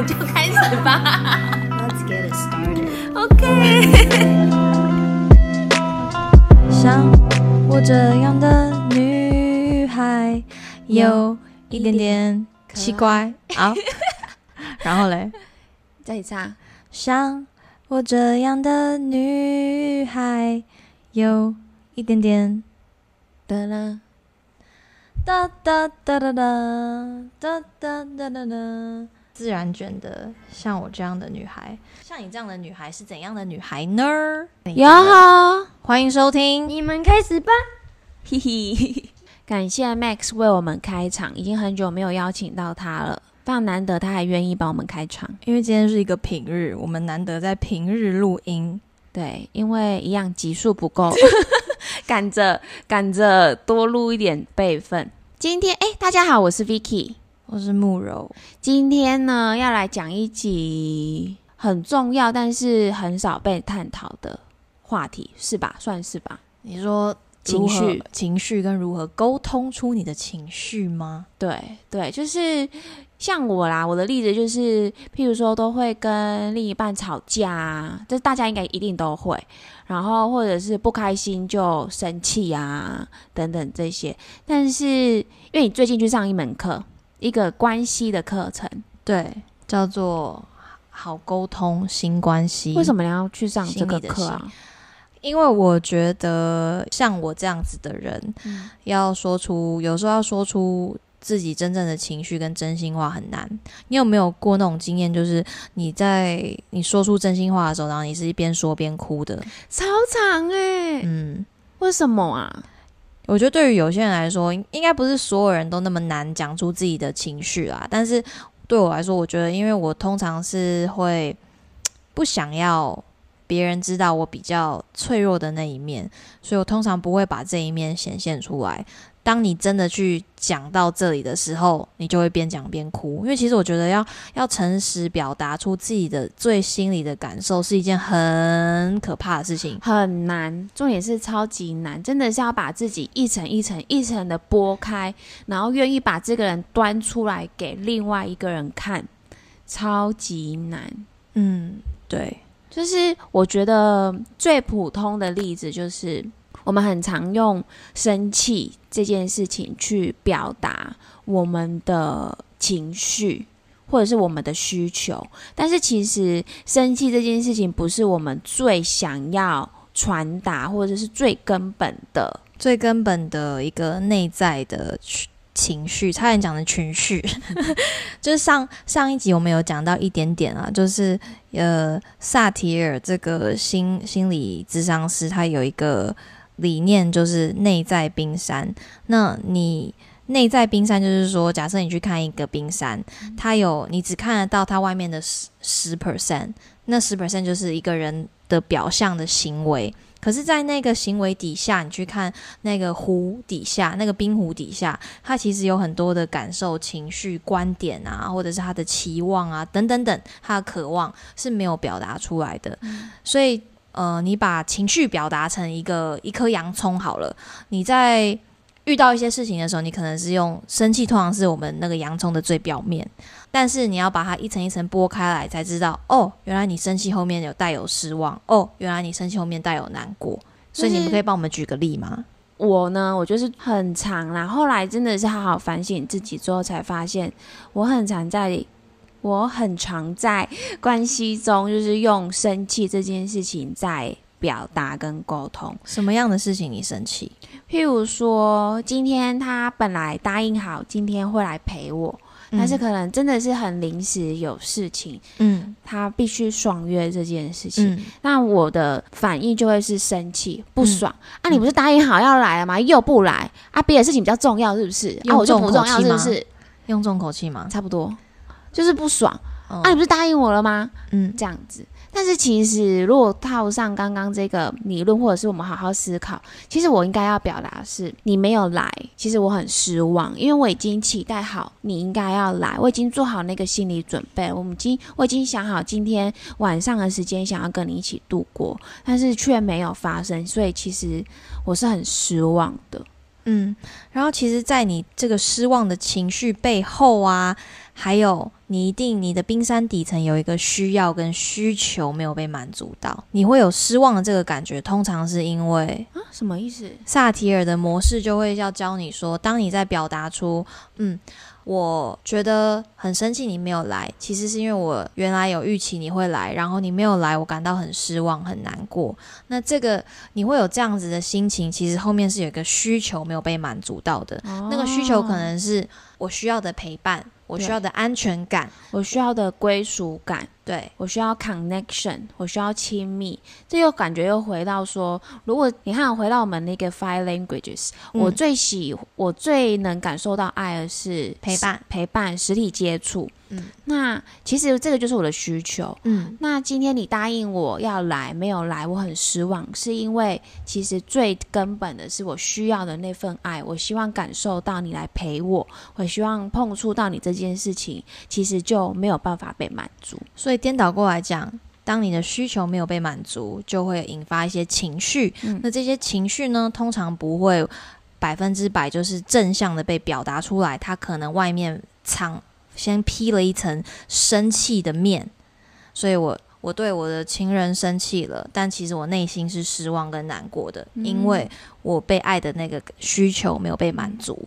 们就开始吧。Let's get it started. OK。像我这样的女孩，有一点点奇怪啊。然后嘞，再唱。像我这样的女孩，有一点点的啦，哒哒哒哒哒哒哒哒哒哒。自然卷的，像我这样的女孩，像你这样的女孩是怎样的女孩呢？哟好，欢迎收听。你们开始吧。嘿嘿。感谢 Max 为我们开场，已经很久没有邀请到他了，非常难得他还愿意帮我们开场。因为今天是一个平日，我们难得在平日录音。对，因为一样集数不够，赶着赶着多录一点备份。今天哎，大家好，我是 Vicky，我是慕柔。今天呢，要来讲一集很重要，但是很少被探讨的话题，是吧？算是吧。你说情绪，情绪跟如何沟通出你的情绪吗？对对，就是像我啦，我的例子就是，譬如说都会跟另一半吵架啊，这大家应该一定都会，然后或者是不开心就生气啊，等等这些。但是因为你最近去上一门课，一个关系的课程，对，叫做好沟通新关系。为什么你要去上这个课啊？因为我觉得像我这样子的人，嗯要说出有时候要说出自己真正的情绪跟真心话很难。你有没有过那种经验，就是你在你说出真心话的时候，然后你是一边说边哭的？超长哎、嗯，为什么啊？我觉得对于有些人来说，应该不是所有人都那么难讲出自己的情绪啦。但是对我来说，我觉得因为我通常是会不想要别人知道我比较脆弱的那一面，所以我通常不会把这一面显现出来。当你真的去讲到这里的时候，你就会边讲边哭，因为其实我觉得要要诚实表达出自己的最心里的感受是一件很可怕的事情。很难，重点是超级难，真的是要把自己一层一层一层的剥开，然后愿意把这个人端出来给另外一个人看，超级难。嗯，对，就是我觉得最普通的例子就是，我们很常用生气这件事情去表达我们的情绪。或者是我们的需求，但是其实生气这件事情不是我们最想要传达，或者是最根本的。最根本的一个内在的情绪，差点讲的情绪，就是上上一集我们有讲到一点点啊，就是呃萨提尔这个心心理咨商师，他有一个理念就是内在冰山。那你内在冰山就是说，假设你去看一个冰山，它有你只看得到它外面的十十 percent，那十 percent 就是一个人的表象的行为。可是，在那个行为底下，你去看那个湖底下，那个冰湖底下，它其实有很多的感受、情绪、观点啊，或者是他的期望啊，等等等，他的渴望是没有表达出来的。所以，呃，你把情绪表达成一个一颗洋葱好了，你在遇到一些事情的时候，你可能是用生气，通常是我们那个洋葱的最表面，但是你要把它一层一层剥开来，才知道哦，原来你生气后面有带有失望，哦，原来你生气后面带有难过。所以你们可以帮我们举个例吗？我呢，我就是很长啦。后来真的是好好反省自己之后，才发现我很常在，我很常在关系中，就是用生气这件事情在表达跟沟通。什么样的事情你生气？譬如说，今天他本来答应好今天会来陪我，但是可能真的是很临时有事情，嗯他必须爽约这件事情。嗯那我的反应就会是生气、不爽、啊！你不是答应好要来了吗？又不来啊！别的事情比较重要是不是？啊，我就不重要是不是？用重口气吗？差不多，就是不爽、哦啊！你不是答应我了吗？嗯这样子。但是其实，如果套上刚刚这个理论，或者是我们好好思考，其实我应该要表达的是，你没有来，其实我很失望，因为我已经期待好你应该要来，我已经做好那个心理准备，我们已经我已经想好今天晚上的时间想要跟你一起度过，但是却没有发生，所以其实我是很失望的。嗯，然后其实，在你这个失望的情绪背后啊，还有你一定你的冰山底层有一个需要跟需求没有被满足到，你会有失望的这个感觉，通常是因为啊，什么意思？萨提尔的模式就会要教你说，当你在表达出嗯。我觉得很生气，你没有来，其实是因为我原来有预期你会来，然后你没有来，我感到很失望、很难过。那这个你会有这样子的心情，其实后面是有一个需求没有被满足到的，那个需求可能是我需要的陪伴，我需要的安全感，我需要的归属感。对我需要 connection，我需要亲密，这又感觉又回到说，如果你看回到我们那个 five languages，、嗯我最喜我最能感受到爱的是陪伴陪伴、实体接触。嗯那其实这个就是我的需求。嗯那今天你答应我要来，没有来，我很失望，是因为其实最根本的是我需要的那份爱，我希望感受到你来陪我，我希望碰触到你这件事情，其实就没有办法被满足。所以颠倒过来讲，当你的需求没有被满足，就会引发一些情绪。嗯那这些情绪呢，通常不会百分之百就是正向的被表达出来，它可能外面藏先披了一层生气的面。所以我我对我的情人生气了，但其实我内心是失望跟难过的，嗯因为我被爱的那个需求没有被满足。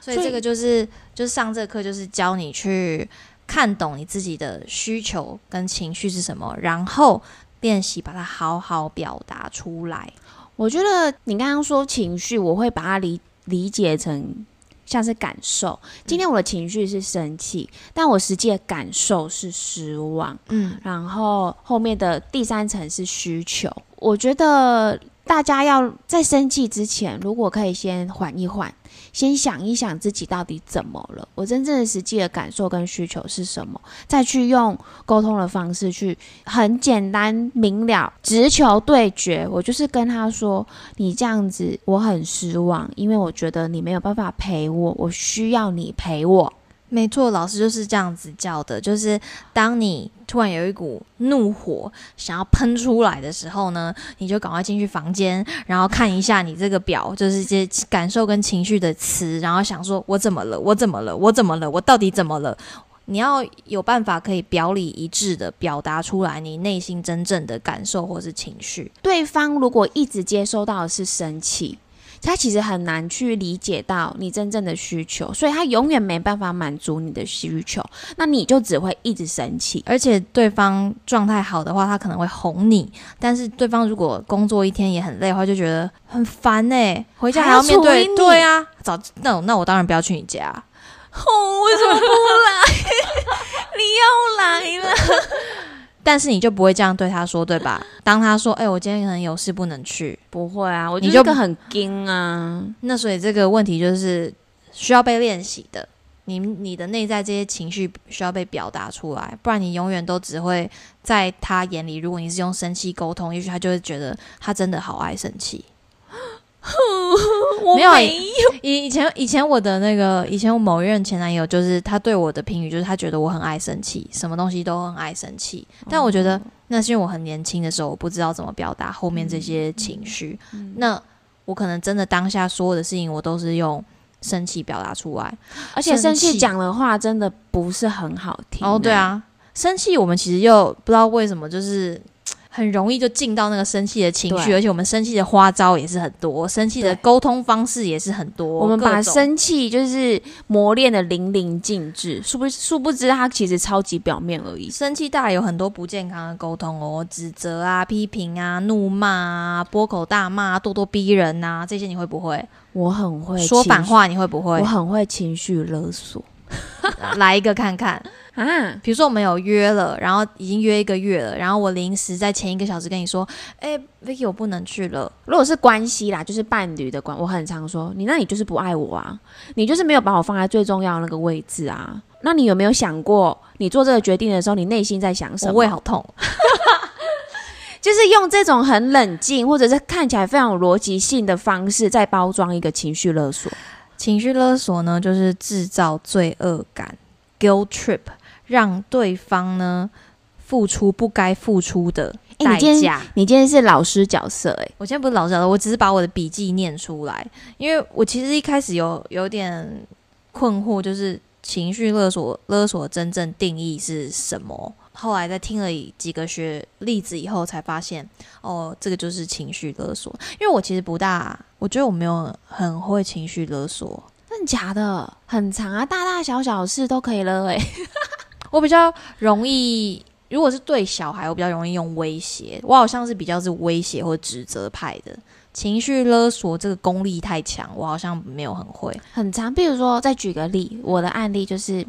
所以这个就是就是上这课就是教你去看懂你自己的需求跟情绪是什么，然后练习把它好好表达出来。我觉得你刚刚说情绪，我会把它理理解成像是感受。今天我的情绪是生气，但我实际的感受是失望。嗯然后后面的第三层是需求。我觉得大家要在生气之前，如果可以先缓一缓，先想一想自己到底怎么了，我真正的实际的感受跟需求是什么，再去用沟通的方式去很简单明了，直球对决。我就是跟他说，你这样子我很失望，因为我觉得你没有办法陪我，我需要你陪我。没错，老师就是这样子教的，就是当你突然有一股怒火想要喷出来的时候呢，你就赶快进去房间，然后看一下你这个表，就是些感受跟情绪的词，然后想说我怎么了，我怎么了，我怎么了，我到底怎么了？你要有办法可以表里一致的表达出来你内心真正的感受或是情绪。对方如果一直接收到的是生气，他其实很难去理解到你真正的需求，所以他永远没办法满足你的需求，那你就只会一直生气。而且对方状态好的话，他可能会哄你；但是对方如果工作一天也很累的话，就觉得很烦呢、回家还要面对。对啊，早那我那我当然不要去你家。哦，为什么不来？你又来了？但是你就不会这样对他说，对吧？当他说：“哎、我今天可能有事不能去。不会啊，我你就就是个很惊啊。”那所以这个问题就是需要被练习的。你你的内在这些情绪需要被表达出来，不然你永远都只会在他眼里，如果你是用生气沟通，也许他就会觉得他真的好爱生气。我没有以以前以前我的那个以前我某一任前男友，就是他对我的评语就是他觉得我很爱生气，什么东西都很爱生气。但我觉得那是因为我很年轻的时候，我不知道怎么表达后面这些情绪。那我可能真的当下所有的事情，我都是用生气表达出来。而且生气讲的话真的不是很好听。哦，对，啊，生气我们其实又不知道为什么就是。很容易就进到那个生气的情绪，而且我们生气的花招也是很多，生气的对沟通方式也是很多。我们把生气就是磨练的淋漓尽致，殊不殊不知它其实超级表面而已。生气带来有很多不健康的沟通哦，指责啊、批评啊、怒骂啊、波口大骂、咄咄逼人呐、这些你会不会？我很会说反话你会不会我？很会情绪勒索 来一个看看。啊。比如说我们有约了，然后已经约一个月了，然后我临时在前一个小时跟你说，哎、v i c k y 我不能去了。如果是关系啦，就是伴侣的关，我很常说你，那你就是不爱我啊，你就是没有把我放在最重要的那个位置啊。那你有没有想过，你做这个决定的时候，你内心在想什么我么？胃好痛，就是用这种很冷静，或者是看起来非常有逻辑性的方式，在包装一个情绪勒索。情绪勒索呢，就是制造罪恶感 （guilt trip），让对方呢付出不该付出的代价。你今天是老师角色、欸，我今天不是老师角色，我只是把我的笔记念出来，因为我其实一开始有有点困惑，就是情绪勒索勒索真正定义是什么。后来在听了几个学例子以后，才发现哦，这个就是情绪勒索。因为我其实不大，我觉得我没有很会情绪勒索，真的假的？很长啊，大大小小事都可以勒哎、我比较容易。如果是对小孩，我比较容易用威胁。我好像是比较是威胁或指责派的，情绪勒索这个功力太强，我好像没有很会。很长。比如说，再举个例，我的案例就是，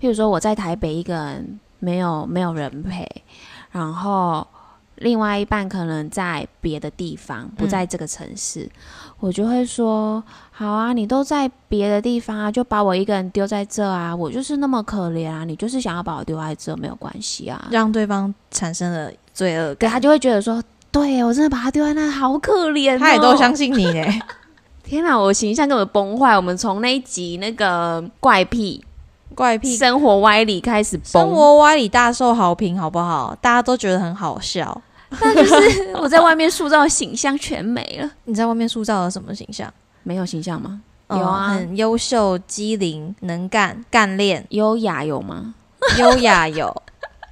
譬如说我在台北一个人没有没有人陪，然后另外一半可能在别的地方，不在这个城市，我就会说：好啊，你都在别的地方啊，就把我一个人丢在这啊，我就是那么可怜啊，你就是想要把我丢在这，没有关系啊。让对方产生了罪恶感，他就会觉得说。对，我真的把他丢在那，好可怜、哦。他也都相信你嘞。天哪，我形象根本崩坏。我们从那一集那个怪癖、怪癖、生活歪理开始生崩，活歪理大受好评，好不好？大家都觉得很好笑。但就是我在外面塑造的形象全没了。你在外面塑造了什么形象？没有形象吗？嗯有啊很优秀、机灵、能干、干练、优雅有吗？优雅有，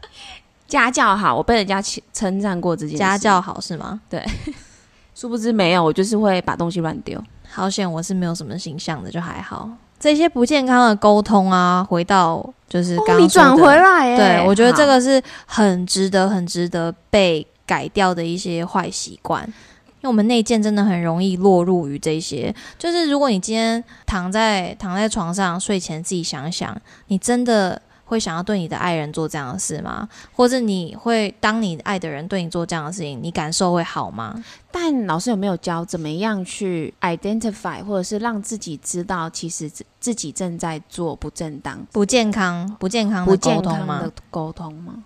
家教好，我被人家称称赞过这件事。家教，好是吗？对 殊不知没有，我就是会把东西乱丢。好险，我是没有什么形象的，就还好。这些不健康的沟通啊，回到就是刚你转回，来欸？对我觉得这好个是很值得、很值得被改掉的一些坏习惯。因为我们内建真的很容易落入于这些，就是如果你今天躺在躺在床上睡前自己想想，你真的会想要对你的爱人做这样的事吗？或者你会当你爱的人对你做这样的事情，你感受会好吗？但老师有没有教怎么样去 identify，或者是让自己知道，其实自自己正在做不正当、不健康、不健康不的沟通吗的？沟通吗？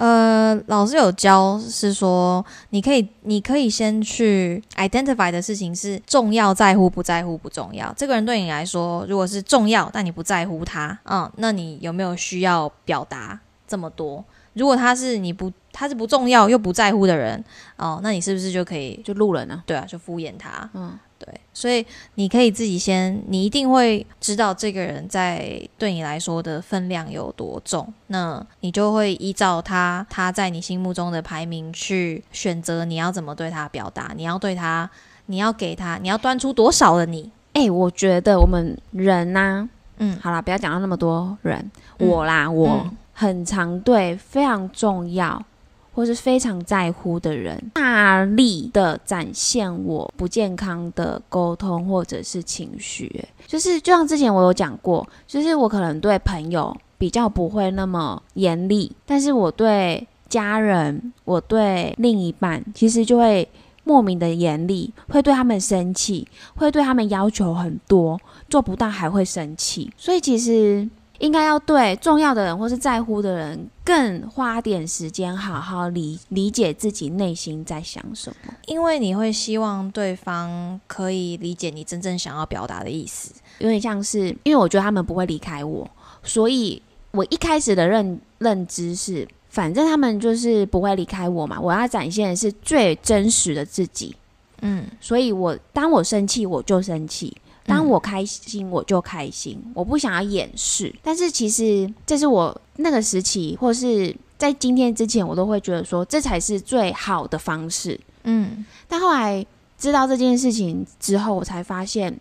呃，老师有教是说，你可以，你可以先去 identify 的事情是重要在乎不在乎不重要。这个人对你来说，如果是重要，但你不在乎他，嗯，那你有没有需要表达这么多？如果他是你不，他是不重要又不在乎的人，哦，那你是不是就可以，就路人啊，对啊，就敷衍他？嗯，对，所以你可以自己先，你一定会知道这个人在对你来说的分量有多重，那你就会依照他他在你心目中的排名去选择你要怎么对他表达，你要对他，你要给他，你要端出多少的你，哎、我觉得我们人呐、嗯，好啦，不要讲到那么多人，嗯。我啦，我嗯。很常对非常重要或是非常在乎的人，大力的展现我不健康的沟通或者是情绪、就是就像之前我有讲过，就是我可能对朋友比较不会那么严厉，但是我对家人，我对另一半，其实就会莫名的严厉，会对他们生气，会对他们要求很多，做不到还会生气，所以其实应该要对重要的人或是在乎的人更花点时间，好好理理解自己内心在想什么。因为你会希望对方可以理解你真正想要表达的意思，有点像是，因为我觉得他们不会离开我，所以我一开始的认认知是，反正他们就是不会离开我嘛，我要展现的是最真实的自己。嗯，所以我当我生气我就生气，当我开心我就开心，我不想要掩饰。但是其实这是我那个时期，或是在今天之前，我都会觉得说这才是最好的方式。嗯，但后来知道这件事情之后，我才发现，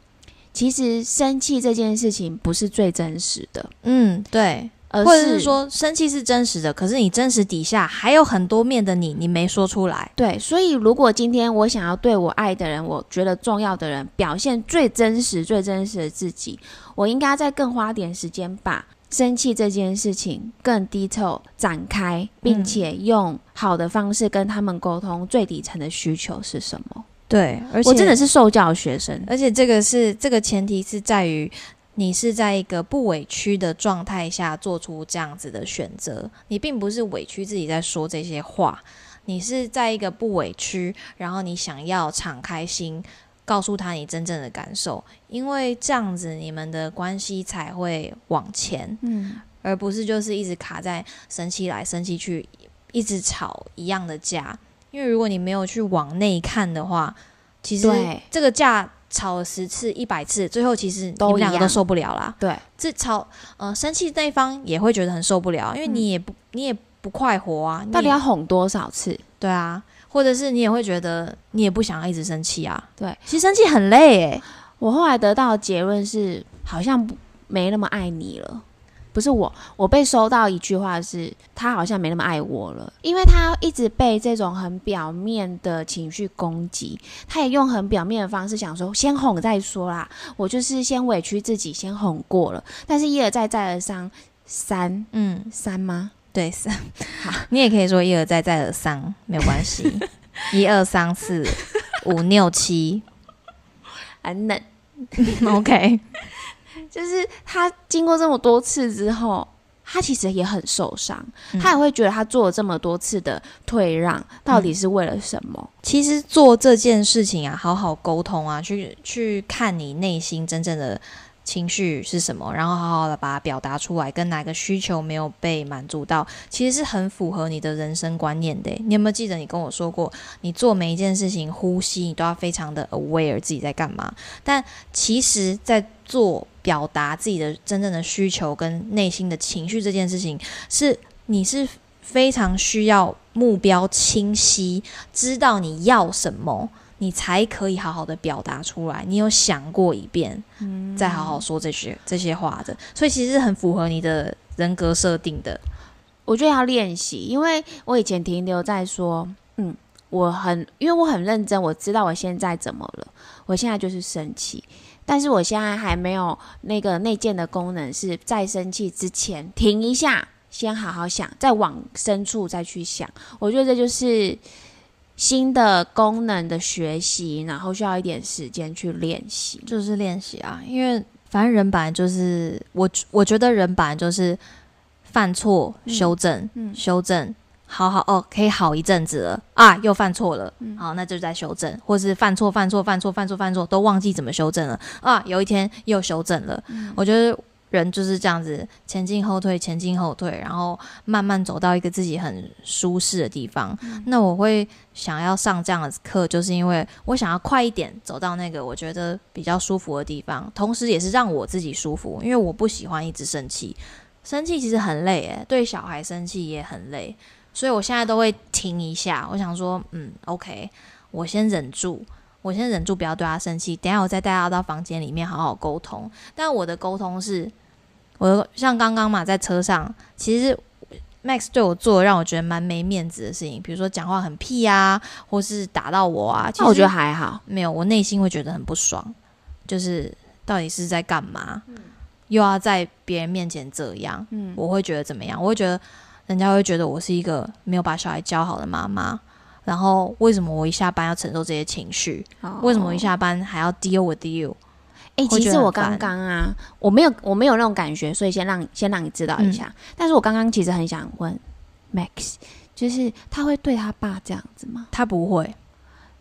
其实生气这件事情不是最真实的，嗯，对，而或者是说生气是真实的，可是你真实底下还有很多面的你，你没说出来。对，所以如果今天我想要对我爱的人，我觉得重要的人表现最真实、最真实的自己，我应该再更花点时间把生气这件事情更 detail 展开，并且用好的方式跟他们沟通最底层的需求是什么。对，而且我真的是受教学生，而且这个是这个前提是在于你是在一个不委屈的状态下做出这样子的选择，你并不是委屈自己在说这些话，你是在一个不委屈，然后你想要敞开心。告诉他你真正的感受，因为这样子你们的关系才会往前，嗯，而不是就是一直卡在生气来生气去，一直吵一样的架。因为如果你没有去往内看的话，其实这个架吵了十次、一百次，最后其实你们两个都受不了啦。对，这吵呃生气那一方也会觉得很受不了，因为你也不、你也不快活啊，你到底要哄多少次？对啊，或者是你也会觉得你也不想要一直生气啊。对，其实生气很累诶。我后来得到的结论是，好像不没那么爱你了。不是我，我被收到一句话是，他好像没那么爱我了，因为他一直被这种很表面的情绪攻击，他也用很表面的方式想说，先哄再说啦，我就是先委屈自己，先哄过了，但是一而再再而三，三嗯，三吗？对，三，好。你也可以说一而再再而三，没有关系。一二三四五六七。很冷，，OK，就是他经过这么多次之后，他其实也很受伤，嗯他也会觉得他做了这么多次的退让，到底是为了什么？其实做这件事情啊，好好沟通啊，去去看你内心真正的情绪是什么，然后好好的把它表达出来，跟哪个需求没有被满足到，其实是很符合你的人生观念的。你有没有记得你跟我说过，你做每一件事情，呼吸你都要非常的 aware 自己在干嘛？但其实，在做表达自己的真正的需求跟内心的情绪这件事情，是你是非常需要目标清晰，知道你要什么，你才可以好好的表达出来。你有想过一遍，嗯再好好说这些这些话的，所以其实是很符合你的人格设定的。我觉得要练习，因为我以前停留在说，嗯，我很，因为我很认真，我知道我现在怎么了，我现在就是生气，但是我现在还没有那个内建的功能，是在生气之前停一下，先好好想，再往深处再去想。我觉得这就是新的功能的学习，然后需要一点时间去练习。就是练习啊，因为反正人本来就是我，我觉得人本来就是犯错、嗯修正、嗯修正，好好哦，可以好一阵子了啊，又犯错了，嗯好，那就在修正，或是犯错、犯错、犯错、犯错、犯错，都忘记怎么修正了啊，有一天又修正了。嗯我觉得人就是这样子，前进后退，前进后退，然后慢慢走到一个自己很舒适的地方。那我会想要上这样的课，就是因为我想要快一点走到那个我觉得比较舒服的地方，同时也是让我自己舒服，因为我不喜欢一直生气，生气其实很累，诶，对小孩生气也很累，所以我现在都会停一下，我想说，嗯，OK，我先忍住。我先忍住，不要对他生气。等下我再带他到房间里面好好沟通。但我的沟通是，我像刚刚嘛，在车上，其实 Max 对我做了让我觉得蛮没面子的事情，比如说讲话很屁啊，或是打到我啊。其实那我觉得还好，没有，我内心会觉得很不爽，就是到底是在干嘛？又要在别人面前这样，嗯，我会觉得怎么样？我会觉得人家会觉得我是一个没有把小孩教好的妈妈。然后为什么我一下班要承受这些情绪？为什么我一下班还要 deal with you？哎、会其实我刚刚啊，我没有我没有那种感觉，所以先让先让你知道一下。但是我刚刚其实很想问 Max，就是他会对他爸这样子吗？他不会，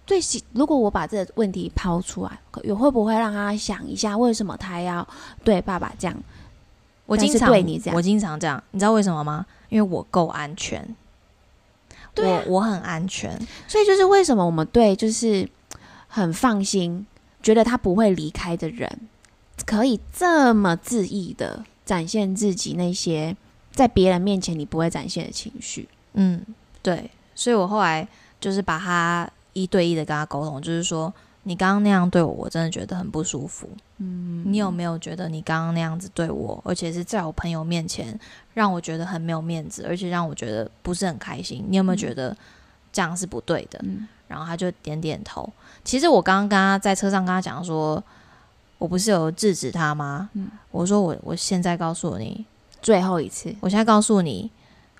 对，其如果我把这个问题抛出来，可有会不会让他想一下，为什么他要对爸爸这样？我经常对你这样我经常这样，你知道为什么吗？因为我够安全，对啊。我我很安全，所以就是为什么我们对就是很放心，觉得他不会离开的人，可以这么恣意的展现自己那些在别人面前你不会展现的情绪。嗯，对，所以我后来就是把他一对一的跟他沟通，就是说你刚刚那样对我，我真的觉得很不舒服。嗯，你有没有觉得你刚刚那样子对我，而且是在我朋友面前，让我觉得很没有面子，而且让我觉得不是很开心？你有没有觉得这样是不对的？嗯然后他就点点头。其实我刚刚跟他在车上跟他讲说，我不是有制止他吗？嗯我说我我现在告诉你，最后一次，我现在告诉你，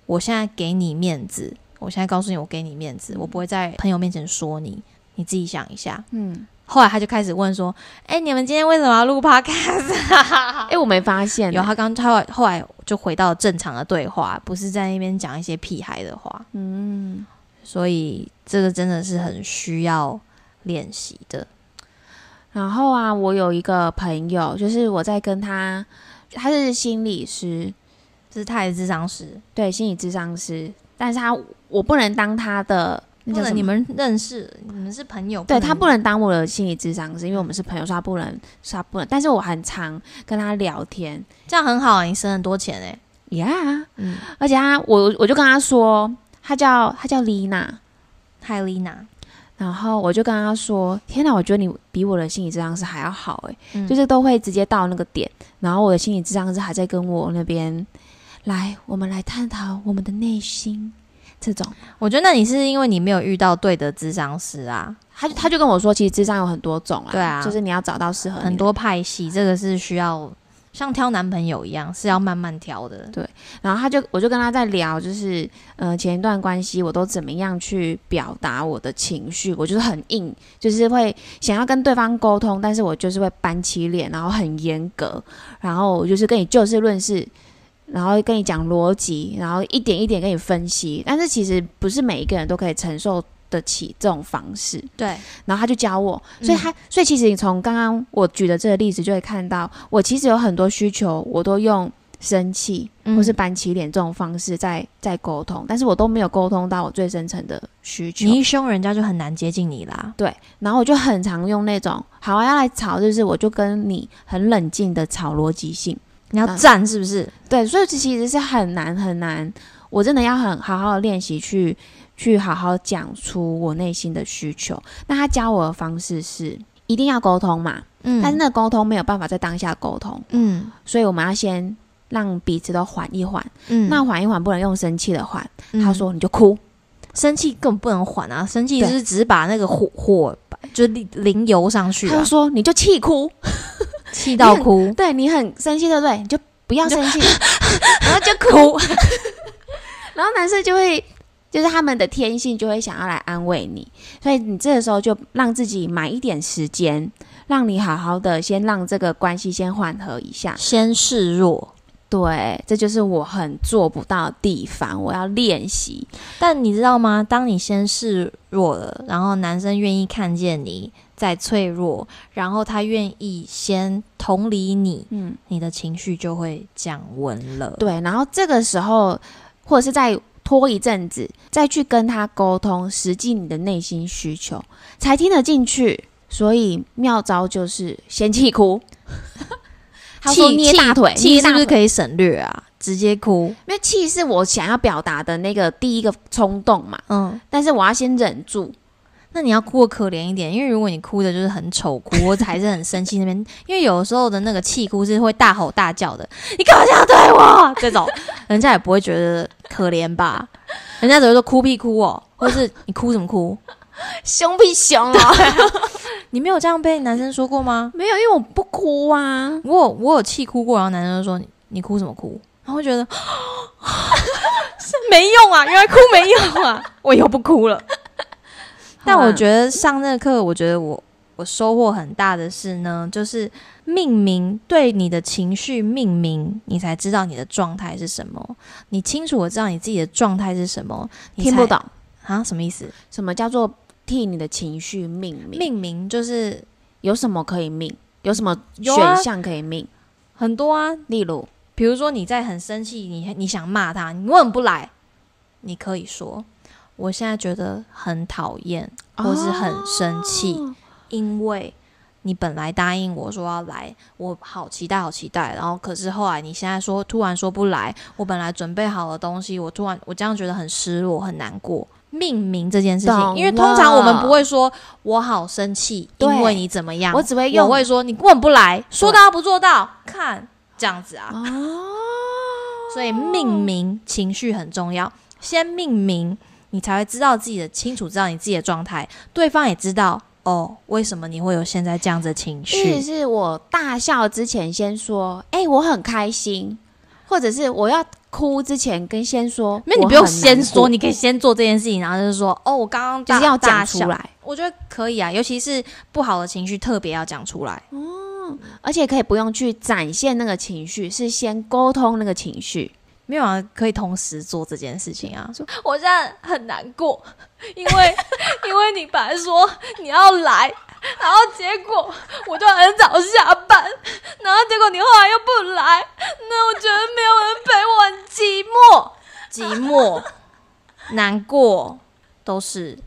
我现在给你面子，我现在告诉你，我给你面子，我不会在朋友面前说你，你自己想一下。嗯，后来他就开始问说：“哎、你们今天为什么要录 podcast？” 哎、我没发现、有他刚他后来就回到正常的对话，不是在那边讲一些屁孩的话，嗯，所以这个真的是很需要练习的。然后啊，我有一个朋友，就是我在跟他，他是心理师，这是他的智商师，对，心理智商师，但是他我不能当他的不能你们认识，你们是朋友，对他不能。当我的心理智商师，因为我们是朋友，所以他不能，所以他不能。但是我很常跟他聊天。这样很好啊，你省很多钱哎。，Yeah，嗯，而且他我我就跟他说，他叫他叫丽娜，嗨丽娜，然后我就跟他说，天哪，我觉得你比我的心理智商师还要好诶、嗯。就是都会直接到那个点，然后我的心理智商师还在跟我那边来，我们来探讨我们的内心这种。我觉得那你是因为你没有遇到对的智商师啊，他就他就跟我说，其实智商有很多种啊，对啊就是你要找到适合很多派系，这个是需要像挑男朋友一样，是要慢慢挑的。对然后他就我就跟他在聊，就是呃前一段关系我都怎么样去表达我的情绪，我就是很硬，就是会想要跟对方沟通，但是我就是会板起脸，然后很严格，然后我就是跟你就事论事。然后跟你讲逻辑，然后一点一点跟你分析，但是其实不是每一个人都可以承受得起这种方式。对，然后他就教我，所以他，所以其实你从刚刚我举的这个例子就会看到，我其实有很多需求，我都用生气嗯或是板起脸这种方式在在沟通，但是我都没有沟通到我最深层的需求。你一凶人家就很难接近你啦。对，然后我就很常用那种好啊要来吵，就是我就跟你很冷静的吵逻辑性。你要嗯。站是不是？对，所以这其实是很难很难，我真的要很好好的练习去去好好讲出我内心的需求。那他教我的方式是一定要沟通嘛，嗯。但是那个沟通没有办法在当下沟通，嗯。所以我们要先让彼此都缓一缓。嗯。那缓一缓不能用生气的缓，嗯。他说你就哭，生气根本不能缓啊，生气就是只是把那个火火就是淋淋油上去啊。他就，说你就气哭，气到哭。对你很生气对不对？你就不要生气，然后就哭，然后男生就会。就是他们的天性就会想要来安慰你，所以你这个时候就让自己买一点时间，让你好好的先让这个关系先缓和一下。先示弱，对，这就是我很做不到的地方，我要练习。但你知道吗？当你先示弱了，然后男生愿意看见你在脆弱，然后他愿意先同理你，嗯，你的情绪就会降温了。对，然后这个时候，或者是再拖一阵子，再去跟他沟通实际你的内心需求，才听得进去。所以妙招就是先气哭。他说气捏大腿，气是不是。可以省略啊？直接哭，因为气是我想要表达的那个第一个冲动嘛，嗯。但是我要先忍住。那你要哭的可怜一点，因为如果你哭的就是很丑哭，或者还是很生气那边，因为有时候的那个气哭是会大吼大叫的，你干嘛这样对我？这种人家也不会觉得可怜吧？人家只会说哭屁哭哦，或是你哭什么哭？凶不凶啊？你没有这样被男生说过吗？没有，因为我不哭啊。我有我有气哭过，然后男生就说你你哭什么哭？然后我觉得 是没用啊，原来哭没用啊，我以后不哭了。但我觉得上那个课，我觉得我我收获很大的是呢，就是命名对你的情绪命名，你才知道你的状态是什么。你清楚我知道你自己的状态是什么，你听不懂啊？什么意思？什么叫做替你的情绪命名？命名就是有什么可以命？有什么选项可以命？很多啊，例如，比如说你在很生气，你你想骂他，你为什么不来？你可以说，我现在觉得很讨厌，或是很生气，哦因为你本来答应我说要来，我好期待，好期待，然后可是后来你现在说突然说不来，我本来准备好的东西，我突然我这样觉得很失落，很难过。命名这件事情，因为通常我们不会说我好生气，因为你怎么样，我只会用我会说你根本不来，说到不做到，看这样子啊。哦，所以命名情绪很重要，先命名，你才会知道自己的清楚，知道你自己的状态，对方也知道哦，为什么你会有现在这样子的情意绪思。是我大笑之前先说，哎、我很开心，或者是我要哭之前跟先说，那你不用先说，你可以先做这件事情，然后就是说，哦，我刚刚大就是要。讲出来，我觉得可以啊，尤其是不好的情绪，特别要讲出来。嗯而且可以不用去展现那个情绪，是先沟通那个情绪。没有啊，可以同时做这件事情啊。说我现在很难过，因为 因为你本来说你要来，然后结果我就很早下班，然后结果你后来又不来，那我觉得没有人陪我，很寂寞，寂寞、难过都是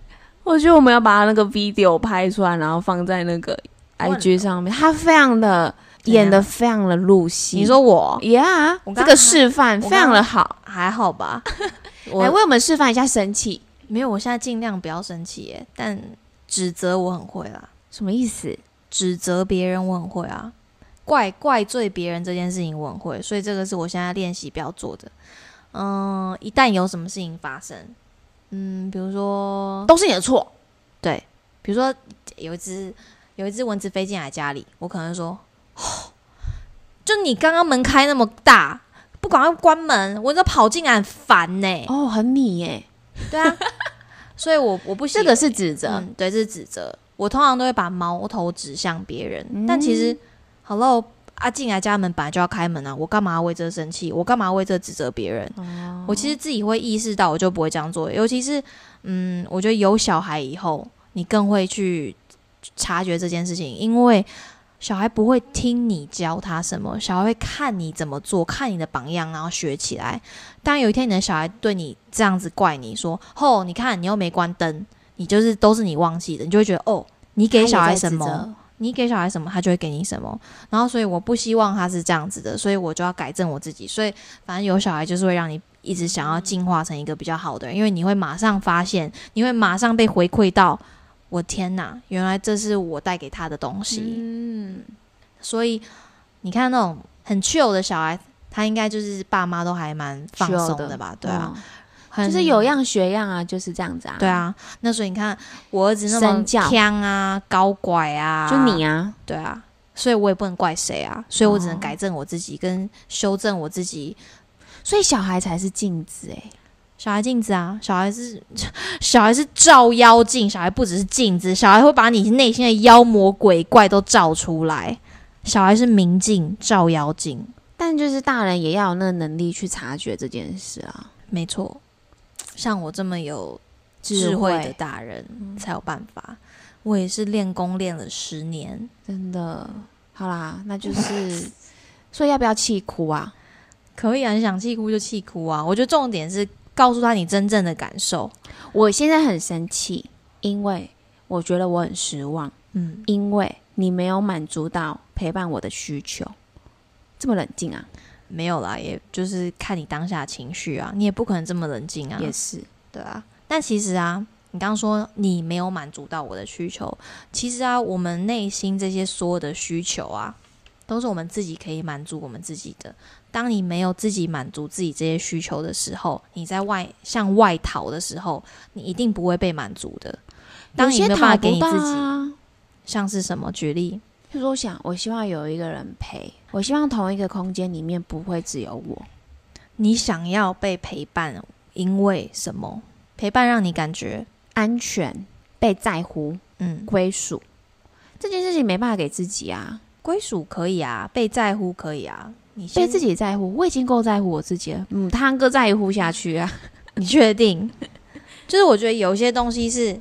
我觉得我们要把他那个 video 拍出来，然后放在那个 IG 上面。他非常的演的非常的入戏。你说我，Yeah，我这个示范非常的好。还好吧？我来为我们示范一下生气，没有，我现在尽量不要生气耶，但指责我很会啦，什么意思？指责别人我很会啊，怪怪罪别人这件事情我很会，所以这个是我现在练习不要做的。嗯，一旦有什么事情发生，嗯，比如说都是你的错。对，比如说有一只有一只蚊子飞进来家里，我可能说，哦，就你刚刚门开那么大，不管要关门，蚊子跑进来很烦呢、哦，很你耶，对啊，所以我我不喜这个是指责。嗯，对，这是指责。我通常都会把矛头指向别人，嗯但其实，Hello，啊，进来家门本来就要开门啊，我干嘛要为这生气？我干嘛要为这指责别人？哦我其实自己会意识到，我就不会这样做。尤其是，嗯，我觉得有小孩以后，你更会去察觉这件事情，因为小孩不会听你教他什么，小孩会看你怎么做，看你的榜样，然后学起来。当有一天你的小孩对你这样子怪你说：“哦，你看你又没关灯，你就是都是你忘记的”，你就会觉得哦，你给小孩什么？你给小孩什么，他就会给你什么。然后，所以我不希望他是这样子的，所以我就要改正我自己。所以，反正有小孩就是会让你一直想要进化成一个比较好的人，因为你会马上发现，你会马上被回馈到，我天哪，原来这是我带给他的东西。嗯，所以你看那种很 chill 的小孩，他应该就是爸妈都还蛮放松的吧？对啊，嗯就是有样学样啊，就是这样子啊。对，啊。那所以你看我儿子那么身教强啊、高拐啊，就你啊，对啊，所以我也不能怪谁啊，所以我只能哦改正我自己，跟修正我自己。所以小孩才是镜子哎。小孩镜子啊，小孩是 小孩是照妖镜，小孩不只是镜子，小孩会把你内心的妖魔鬼怪都照出来。小孩是明镜照妖镜，但就是大人也要有那个能力去察觉这件事啊，没错。像我这么有智智慧的大人才有办法。我也是练功练了十年，真的。好啦，那就是，所以要不要气哭啊？可以啊，你想气哭就气哭啊。我觉得重点是告诉他你真正的感受。我现在很生气，因为我觉得我很失望，嗯，因为你没有满足到陪伴我的需求。这么冷静啊？没有啦，也就是看你当下情绪啊，你也不可能这么冷静啊。也是，对啊，但其实啊，你刚刚说你没有满足到我的需求，其实啊，我们内心这些所有的需求啊，都是我们自己可以满足我们自己的。当你没有自己满足自己这些需求的时候，你在外向外逃的时候，你一定不会被满足的。当你没有办法给你自己，啊。像是什么？举例，就是我想，我希望有一个人陪，我希望同一个空间里面不会只有我。你想要被陪伴，因为什么？陪伴让你感觉，安全、被在乎、嗯，归属这件事情没办法给自己啊，归属可以啊，被在乎可以啊。你先被自己在乎，我已经够在乎我自己了。嗯，他哥在乎下去啊，你确定？就是我觉得有些东西是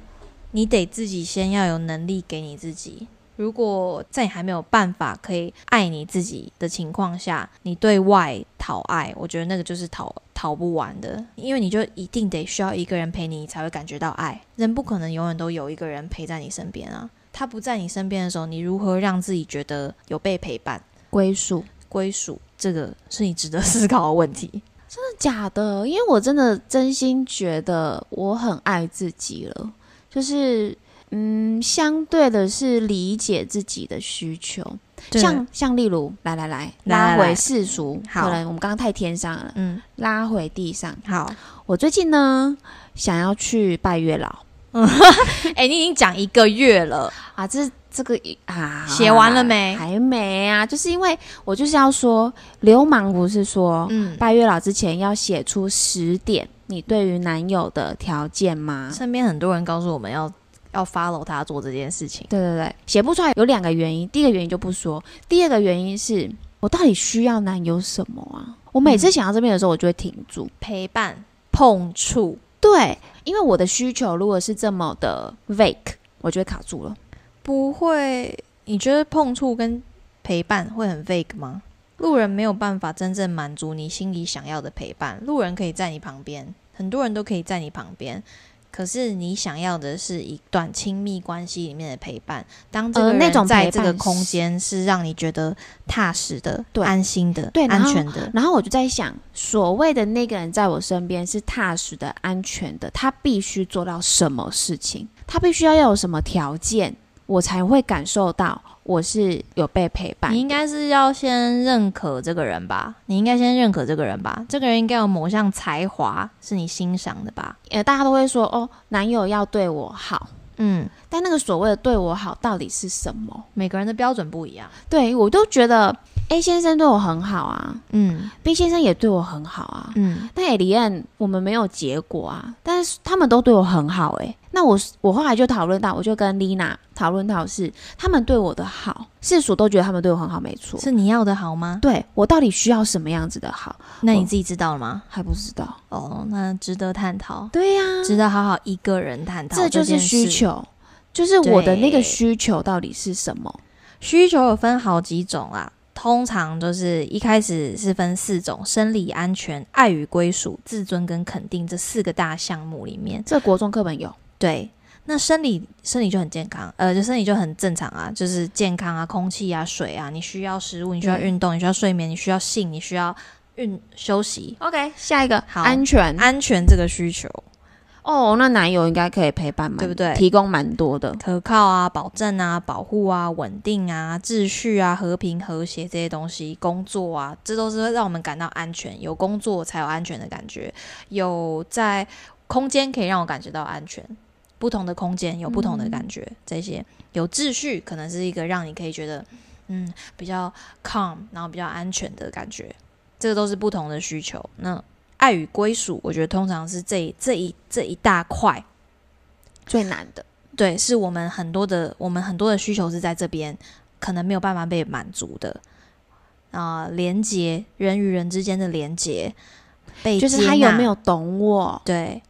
你得自己先要有能力给你自己。如果在你还没有办法可以爱你自己的情况下，你对外讨爱，我觉得那个就是讨讨不完的，因为你就一定得需要一个人陪你，你才会感觉到爱。人不可能永远都有一个人陪在你身边啊。他不在你身边的时候，你如何让自己觉得有被陪伴、归属。归属？这个是你值得思考的问题。真的假的？因为我真的真心觉得我很爱自己了，就是嗯，相对的是理解自己的需求，像像例如，来来来，拉回世俗，好可能我们刚刚太天上了，嗯，拉回地上。好，我最近呢，想要去拜月老 哎、你已经讲一个月了。啊，这这个啊，写完了没还没啊，就是因为我就是要说，流氓不是说，嗯，拜月老之前要写出十点你对于男友的条件吗？身边很多人告诉我们要要 follow 他做这件事情。对对对，写不出来有两个原因，第一个原因就不说，第二个原因是我到底需要男友什么啊？我每次想到这边的时候，我就会停住。陪伴、碰触，对，因为我的需求如果是这么的 vague，我就会卡住了。不会？你觉得碰触跟陪伴会很 vague 吗？路人没有办法真正满足你心里想要的陪伴，路人可以在你旁边，很多人都可以在你旁边，可是你想要的是一段亲密关系里面的陪伴。当这个呃那种人在这个空间是让你觉得踏实的、对安心的、对安全的。然后我就在想，所谓的那个人在我身边是踏实的、安全的，他必须做到什么事情？他必须要要有什么条件，我才会感受到我是有被陪伴你。应该是要先认可这个人吧？你应该先认可这个人吧？这个人应该有某项才华是你欣赏的吧？呃，大家都会说哦，男友要对我好，嗯，但那个所谓的对我好到底是什么？每个人的标准不一样。对我都觉得 A 先生对我很好啊嗯，B 先生也对我很好啊，嗯，但艾莉安我们没有结果啊，但是他们都对我很好诶、那我我后来就讨论到，我就跟丽娜讨论到是他们对我的好，世俗都觉得他们对我很好，没错。是你要的好吗？对我到底需要什么样子的好，那你自己知道了吗？还不知道。哦，那值得探讨，对呀、值得好好一个人探讨。这就是需。求，就是我的那个需求到底是什么？需求有分好几种啊，通常就是一开始是分四种：生理安全、爱与归属、自尊跟肯定这四个大项目里面。这国中课本有，对，那生理生理就很健康，呃，就生理就很正常啊，就是健康啊，空气啊，水啊，你需要食物，你需要对运动，你需要睡眠，你需要性，你需要运休息，OK，下一个好安全安全这个需求，哦，那男友应该可以陪伴嘛，对不对提供蛮多的。可靠啊，保证啊，保护啊，稳定啊，秩序啊，和平和谐这些东西，工作啊，这都是会让我们感到安全。有工作才有安全的感觉，有在空间可以让我感觉到安全。不同的空间有不同的感觉，这些有秩序可能是一个让你可以觉得嗯比较 calm，然后比较安全的感觉，这个都是不同的需求。那爱与归属，我觉得通常是这这一这一大块。最难的，对，是我们很多的，我们很多的需求是在这边可能没有办法被满足的。啊、连接人与人之间的连接，被就是他有没有懂我？对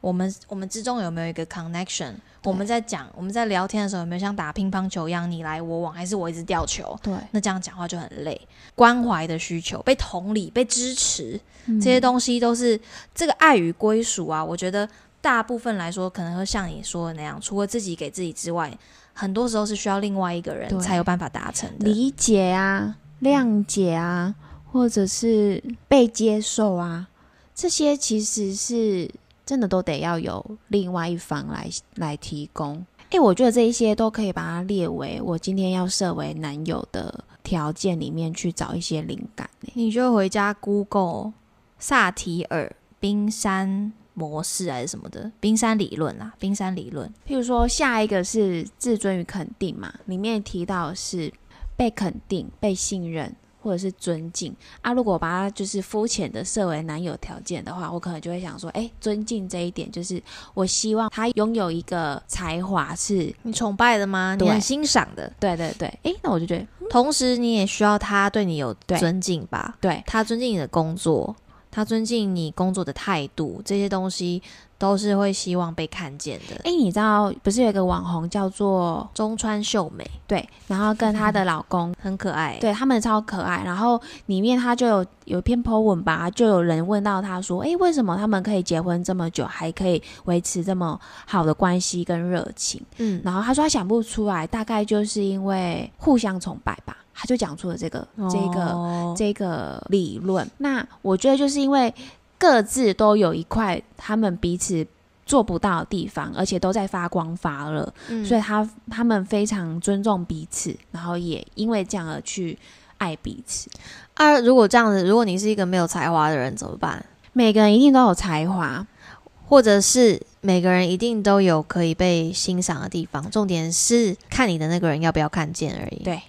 我们我们之中有没有一个 connection？我们在讲我们在聊天的时候有没有像打乒乓球一样你来我往，还是我一直吊球？对，那这样讲话就很累。关怀的需求、被同理、被支持，这这些东西都是这个爱与归属啊。我觉得大部分来说，可能会像你说的那样，除了自己给自己之外，很多时候是需要另外一个人才有办法达成的。理解啊、谅解啊，或者是被接受啊，这些其实是真的都得要有另外一方来来提供。诶，我觉得这一些都可以把它列为我今天要设为男友的条件里面去找一些灵感、欸。你就回家 Google 萨提尔冰山模式还是什么的冰山理论啦，冰山理论。譬如说，下一个是自尊与肯定嘛，里面提到是被肯定、被信任或者是尊敬。啊。如果我把它就是肤浅的设为男友条件的话，我可能就会想说，哎，尊敬这一点就是我希望他拥有一个才华是，你崇拜的吗？你很欣赏的，对对对，哎，那我就觉得同时你也需要他对你有尊敬吧？对，他尊敬你的工作，他尊敬你工作的态度，这些东西都是会希望被看见的。哎，你知道不是有一个网红叫做中川秀美对，然后跟她的老公很可爱，对他们超可爱，然后里面他就有有一篇 po 文吧，就有人问到他说：“诶，为什么他们可以结婚这么久，还可以维持这么好的关系跟热情？”嗯，然后他说他想不出来，大概就是因为互相崇拜吧，他就讲出了这个、这个哦这个理论。那我觉得就是因为各自都有一块他们彼此做不到的地方，而且都在发光发热，嗯所以他他们非常尊重彼此，然后也因为这样而去爱彼此。啊，如果这样子，如果你是一个没有才华的人怎么办？每个人一定都有才华，或者是每个人一定都有可以被欣赏的地方，重点是看你的那个人要不要看见而已。对，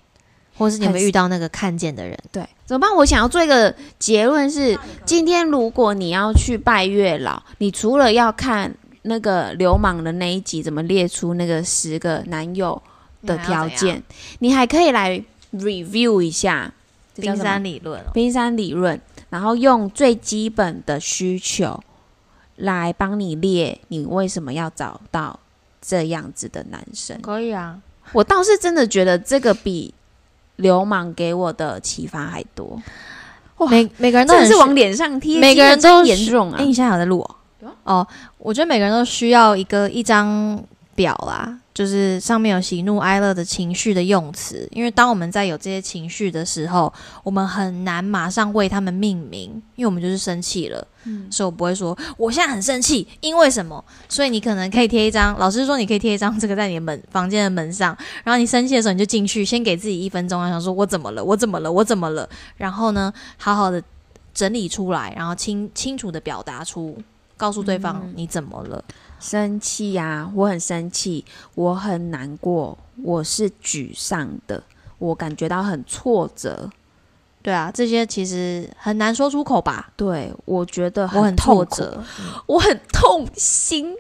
或是你有没有遇到那个看见的人？对，怎么办？我想要做一个结论是：今天如果你要去拜月老，你除了要看那个流氓的那一集怎么列出那个十个男友的条件，你还可以来 review 一下冰山理论哦，冰山理论，然后用最基本的需求来帮你列你为什么要找到这样子的男生。可以啊。我倒是真的觉得这个比流氓给我的启发还多。每每个人都真是很需往脸上贴，每个人都严重啊哎、！你现在有在录、哦？哦，我觉得每个人都需要一个一张表啦，就是上面有喜怒哀乐的情绪的用词。因为当我们在有这些情绪的时候，我们很难马上为他们命名，因为我们就是生气了。嗯，所以我不会说我现在很生气，因为什么？所以你可能可以贴一张，老师说你可以贴一张这个在你的门房间的门上，然后你生气的时候你就进去，先给自己一分钟，想说我怎么了？我怎么了？我怎么了？然后呢，好好的整理出来，然后清清楚的表达出，告诉对方你怎么了。生气呀、我很生气，我很难过，我是沮丧的，我感觉到很挫折。对啊，这些其实很难说出口吧？对，我觉得我很挫折，我很痛心。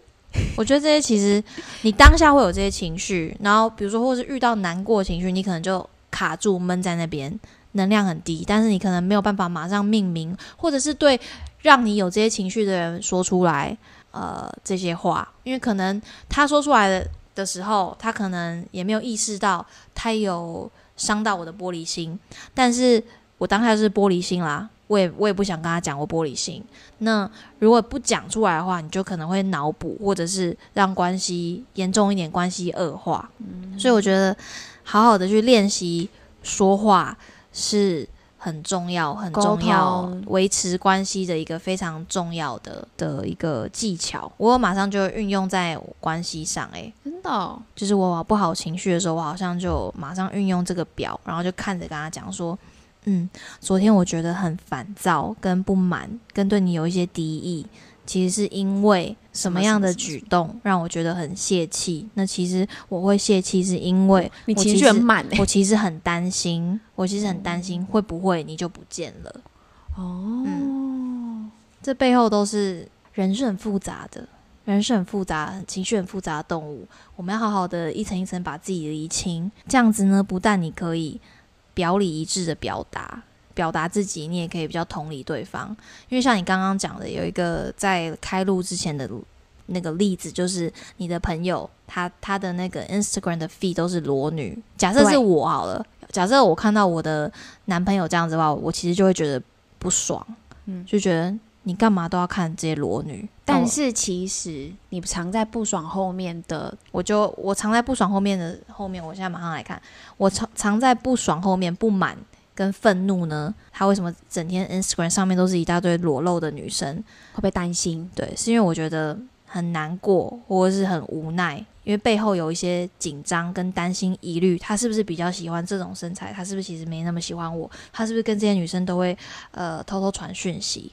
我觉得这些其实你当下会有这些情绪，然后比如说或是遇到难过的情绪，你可能就卡住闷在那边，能量很低，但是你可能没有办法马上命名，或者是对让你有这些情绪的人说出来，呃，这些话，因为可能他说出来的的时候，他可能也没有意识到他有伤到我的玻璃心，但是我当下是玻璃心啦。我也我也不想跟他讲我玻璃心，那如果不讲出来的话，你就可能会脑补，或者是让关系严重一点，关系恶化。所以我觉得好好的去练习说话是很重要、很重要，维持关系的一个非常重要的的一个技巧。我马上就运用在关系上、欸，真的哦、就是我不好情绪的时候，我好像就马上运用这个表，然后就看着跟他讲说，嗯，昨天我觉得很烦躁、跟不满、跟对你有一些敌意，其实是因为什么样的举动让我觉得很泄气？那其实我会泄气，是因为你情绪很满哎、我其实很担心，我其实很担心会不会你就不见了。哦，这背后都是人是很复杂的，人是很复杂、情绪很复杂的动物。我们要好好的一层一层把自己理清，这样子呢，不但你可以表里一致的表达。表达自己，你也可以比较同理对方，因为像你刚刚讲的，有一个在开录之前的那个例子，就是你的朋友他他的那个 Instagram 的 feed 都是裸女。假设是我好了，假设我看到我的男朋友这样子的话，我其实就会觉得不爽，嗯。就觉得你干嘛都要看这些裸女？但是其实你藏在不爽后面的，我就我藏在不爽后面的后面，我现在马上来看，我藏藏在不爽后面不满跟愤怒呢？他为什么整天 Instagram 上面都是一大堆裸露的女生？会不会担心？对，是因为我觉得很难过，或者是很无奈，因为背后有一些紧张跟担心、疑虑。他是不是比较喜欢这种身材？他是不是其实没那么喜欢我？他是不是跟这些女生都会呃偷偷传讯息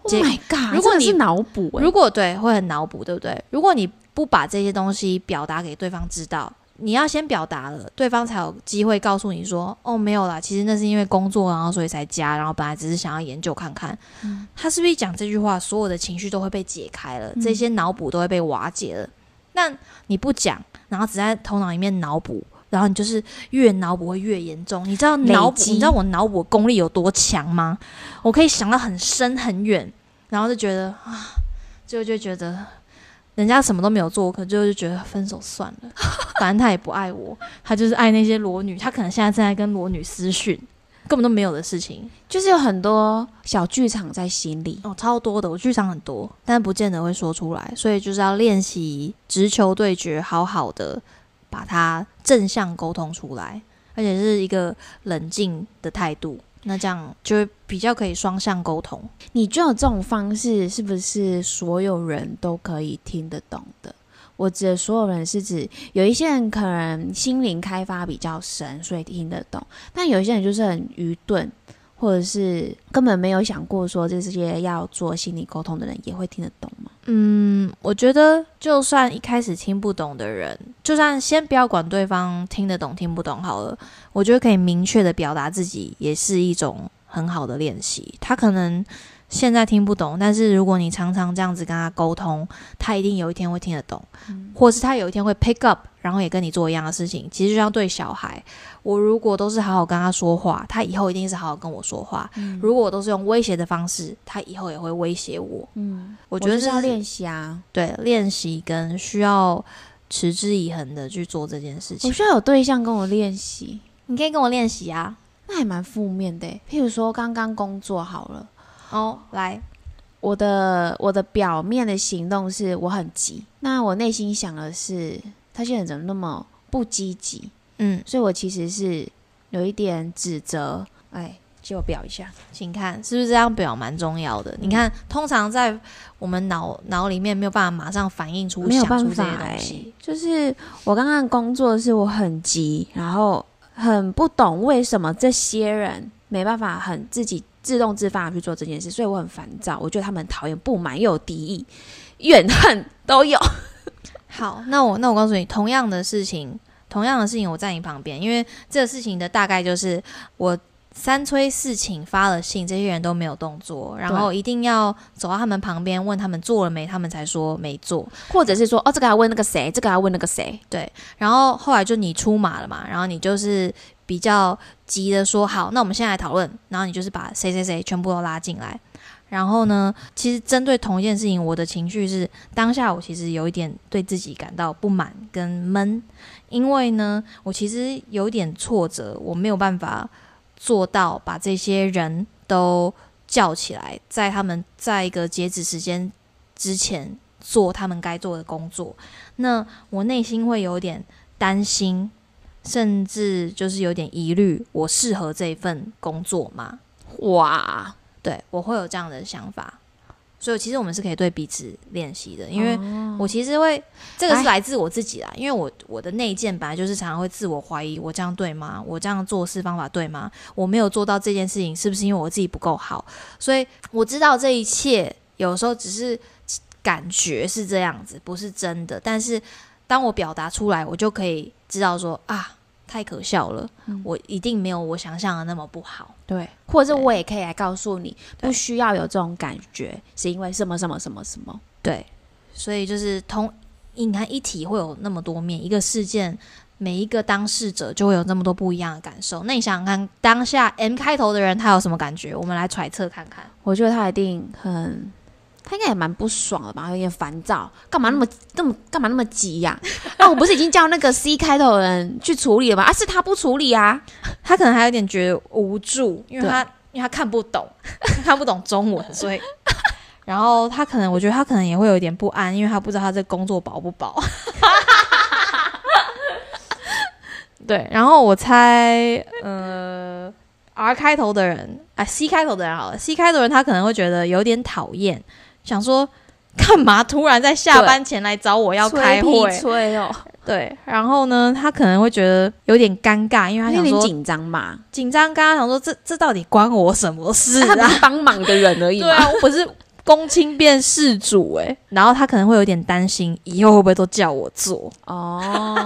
？Oh my god！如果你是脑补哎，如果对，会很脑补，对不对？如果你不把这些东西表达给对方知道，你要先表达了，对方才有机会告诉你说：“哦，没有啦，其实那是因为工作，然后所以才加，然后本来只是想要研究看看。他是不是一讲这句话，所有的情绪都会被解开了，这些脑补都会被瓦解了？那你不讲，然后只在头脑里面脑补。然后你就是越脑补会越严重，你知道脑补，你知道我脑补功力有多强吗？我可以想到很深很远，然后就觉得啊，最后就觉得人家什么都没有做，可就觉得分手算了，反正他也不爱我，他就是爱那些裸女，他可能现在正在跟裸女私讯，根本都没有的事情就是有很多小剧场在心里。哦，超多的，我剧场很多，但不见得会说出来，所以就是要练习直球对决，好好的把它正向沟通出来，而且是一个冷静的态度。那这样就比较可以双向沟通。你觉得这种方式是不是所有人都可以听得懂的？我指的所有人是指有一些人可能心灵开发比较深，所以听得懂；但有一些人就是很愚钝，或者是根本没有想过说这些要做心理沟通的人也会听得懂吗？嗯，我觉得就算一开始听不懂的人，就算先不要管对方听得懂听不懂好了，我觉得可以明确的表达自己，也是一种很好的练习。他可能现在听不懂，但是如果你常常这样子跟他沟通，他一定有一天会听得懂，或是他有一天会 pick up，然后也跟你做一样的事情。其实就像对小孩，我如果都是好好跟他说话，他以后一定是好好跟我说话。如果我都是用威胁的方式，他以后也会威胁我。嗯，我觉得是要练习啊。对练习跟需要持之以恒的去做这件事情。我需要有对象跟我练习，你可以跟我练习啊。那还蛮负面的欸。譬如说刚刚工作好了。哦，来，我的我的表面的行动是我很急，那我内心想的是他现在怎么那么不积极，嗯，所以我其实是有一点指责。哎，借我表一下，请看是不是这样表蛮重要的？你看，通常在我们脑脑里面没有办法马上反映出、没有办法西。就是我刚刚工作是我很急，然后很不懂为什么这些人没办法很自己自动自发地去做这件事，所以我很烦躁。我觉得他们很讨厌、不满又有敌意、怨恨都有。好，那我那我告诉你，同样的事情，同样的事情，我在你旁边，因为这个事情的大概就是我三催四请发了信，这些人都没有动作，然后一定要走到他们旁边问他们做了没，他们才说没做。或者是说，哦，这个要问那个谁，这个要问那个谁，对然后后来就你出马了嘛，然后你就是比较急的说好，那我们现在来讨论，然后你就是把谁谁谁全部都拉进来。然后呢，其实针对同一件事情，我的情绪是当下我其实有一点对自己感到不满跟闷，因为呢，我其实有点挫折，我没有办法做到把这些人都叫起来，在他们在一个截止时间之前做他们该做的工作。那我内心会有点担心，甚至就是有点疑虑，我适合这一份工作吗？哇，对我会有这样的想法，所以其实我们是可以对彼此练习的，因为哦我其实会这个是哎来自我自己啦，因为我我的内建本来就是常常会自我怀疑，我这样对吗？我这样做事方法对吗？我没有做到这件事情，是不是因为我自己不够好？所以我知道这一切有时候只是感觉是这样子，不是真的。但是当我表达出来，我就可以知道说啊，太可笑了，嗯我一定没有我想象的那么不好。对，或者是我也可以来告诉你，不需要有这种感觉，是因为什么什么什么什么。对，所以就是同你看一体会有那么多面，一个事件每一个当事者就会有那么多不一样的感受。那你想想看，当下 M 开头的人他有什么感觉？我们来揣测看看。我觉得他一定很，他应该也蛮不爽的吧，有点烦躁，干嘛那么那么干嘛那么急呀、啊？我不是已经叫那个 C 开头的人去处理了吗？啊，是他不处理啊？他可能还有点觉得无助，因为他因为他看不懂，看不懂中文，所以。然后他可能，我觉得他可能也会有一点不安，因为他不知道他这工作保不保。对，然后我猜，呃，R 开头的人，啊，C 开头的人好了，C 开头的人他可能会觉得有点讨厌，想说干嘛突然在下班前来找我要开催会？催哦，对，然后呢，他可能会觉得有点尴尬，因为他想说有点紧张嘛？紧张，刚刚想说这这到底关我什么事啊？是帮忙的人而已对。啊，我不是公亲变事主哎、然后他可能会有点担心，以后会不会都叫我做？哦，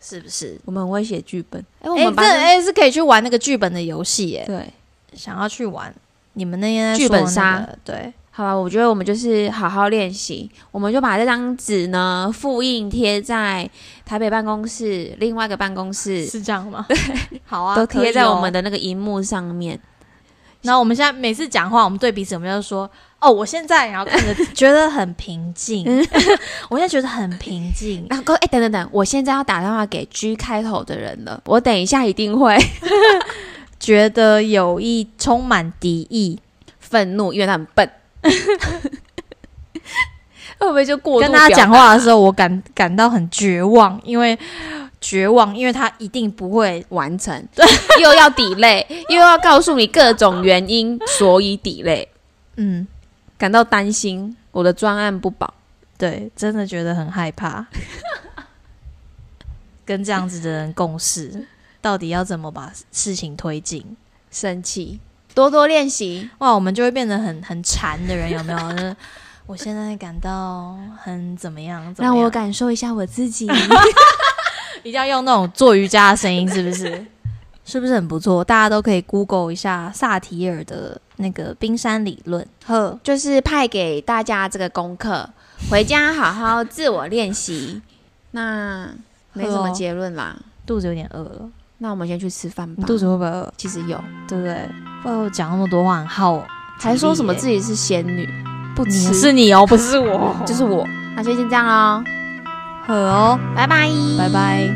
是不是？我们很会写剧本。哎，我们哎、是可以去玩那个剧本的游戏哎，对，想要去玩你们那天在剧本杀对，好吧，我觉得我们就是好好练习，我们就把这张纸呢复印贴在台北办公室另外一个办公室，是这样吗？对，好啊，都贴在我们的。的那个荧幕上面。然后我们现在每次讲话，我们对彼此，我们就说：“哦，我现在，然后看着 觉得很平静，我现在觉得很平静。然后，哎，等等等，我现在要打电话给 G 开头的人了，我等一下一定会觉得有意充满敌意，愤怒，因为他很笨。会不会就过度跟他表讲话的时候，我感感到很绝望，因为绝望，因为他一定不会完成，又要 delay，又要告诉你各种原因，所以 delay，嗯，感到担心，我的专案不保。对，真的觉得很害怕，跟这样子的人共事，到底要怎么把事情推进？生气，多多练习。哇，我们就会变得很很馋的人，有没有？就是我现在感到很怎么样？怎么样让我感受一下我自己。一定要用那种做瑜伽的声音，是不是？是不是很不错？大家都可以 Google 一下萨提尔的那个冰山理论。呵，就是派给大家这个功课，回家好好自我练习。那没什么结论啦，肚子有点饿了，那我们先去吃饭吧。肚子会不会饿？其实有。对不对？不要讲那么多话好。还说什么自己是仙女不只是你哦不是我。就是我。那先先这样喽好哦。拜拜。拜拜。